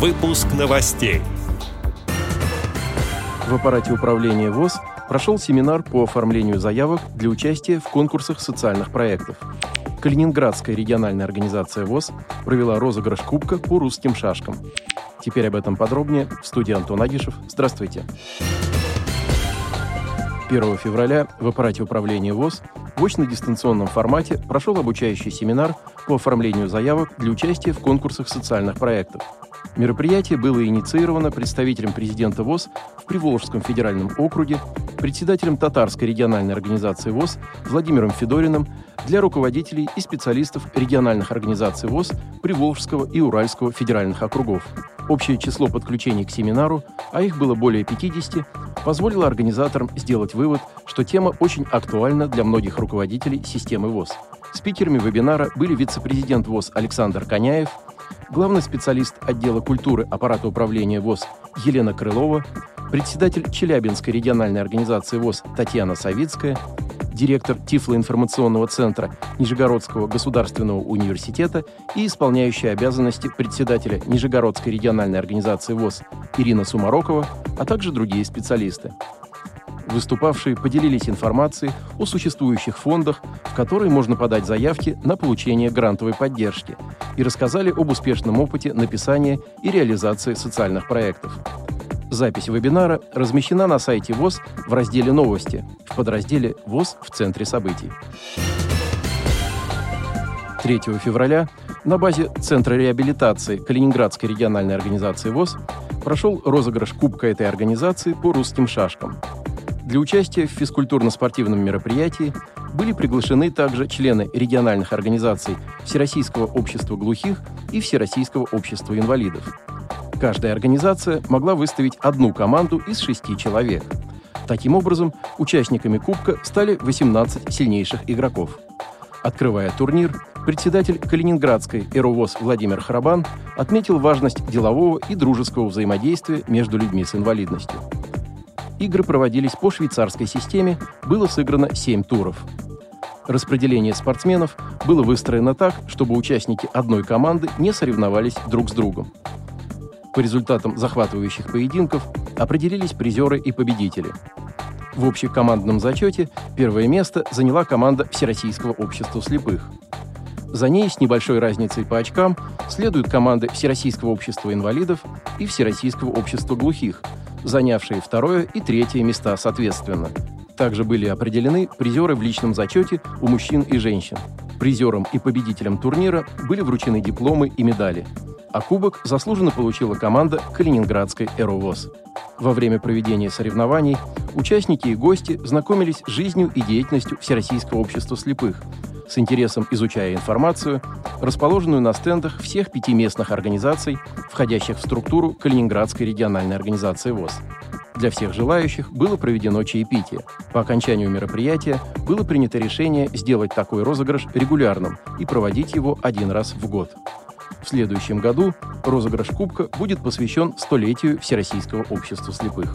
Выпуск новостей. В аппарате управления ВОЗ прошел семинар по оформлению заявок для участия в конкурсах социальных проектов. Калининградская региональная организация ВОЗ провела розыгрыш кубка по русским шашкам. Теперь об этом подробнее в студии Антон Агишев. Здравствуйте. 1 февраля в аппарате управления ВОЗ в очно-дистанционном формате прошел обучающий семинар по оформлению заявок для участия в конкурсах социальных проектов. Мероприятие было инициировано представителем президента ВОЗ в Приволжском федеральном округе, председателем Татарской региональной организации ВОЗ Владимиром Федориным для руководителей и специалистов региональных организаций ВОЗ Приволжского и Уральского федеральных округов. Общее число подключений к семинару, а их было более 50, позволило организаторам сделать вывод, что тема очень актуальна для многих руководителей системы ВОЗ. Спикерами вебинара были вице-президент ВОЗ Александр Коняев, главный специалист отдела культуры аппарата управления ВОЗ Елена Крылова, председатель Челябинской региональной организации ВОЗ Татьяна Савицкая, директор Тифлоинформационного центра Нижегородского государственного университета и исполняющая обязанности председателя Нижегородской региональной организации ВОЗ Ирина Сумарокова, а также другие специалисты. Выступавшие поделились информацией о существующих фондах, в которые можно подать заявки на получение грантовой поддержки, и рассказали об успешном опыте написания и реализации социальных проектов. Запись вебинара размещена на сайте ВОЗ в разделе «Новости» в подразделе «ВОЗ в центре событий». 3 февраля на базе Центра реабилитации Калининградской региональной организации ВОЗ прошел розыгрыш Кубка этой организации по русским шашкам. Для участия в физкультурно-спортивном мероприятии были приглашены также члены региональных организаций Всероссийского общества глухих и Всероссийского общества инвалидов. Каждая организация могла выставить одну команду из шести человек. Таким образом, участниками Кубка стали 18 сильнейших игроков. Открывая турнир, председатель Калининградской «Эровоз» Владимир Харабан отметил важность делового и дружеского взаимодействия между людьми с инвалидностью. Игры проводились по швейцарской системе, было сыграно 7 туров. Распределение спортсменов было выстроено так, чтобы участники одной команды не соревновались друг с другом. По результатам захватывающих поединков определились призеры и победители. В общекомандном зачете первое место заняла команда Всероссийского общества слепых. За ней с небольшой разницей по очкам следуют команды Всероссийского общества инвалидов и Всероссийского общества глухих, занявшие второе и третье места соответственно. Также были определены призеры в личном зачете у мужчин и женщин. Призерам и победителям турнира были вручены дипломы и медали – а кубок заслуженно получила команда Калининградской «Эровоз». Во время проведения соревнований участники и гости знакомились с жизнью и деятельностью Всероссийского общества слепых, с интересом изучая информацию, расположенную на стендах всех пяти местных организаций, входящих в структуру Калининградской региональной организации ВОЗ. Для всех желающих было проведено чаепитие. По окончанию мероприятия было принято решение сделать такой розыгрыш регулярным и проводить его один раз в год. В следующем году розыгрыш Кубка будет посвящен столетию Всероссийского общества слепых.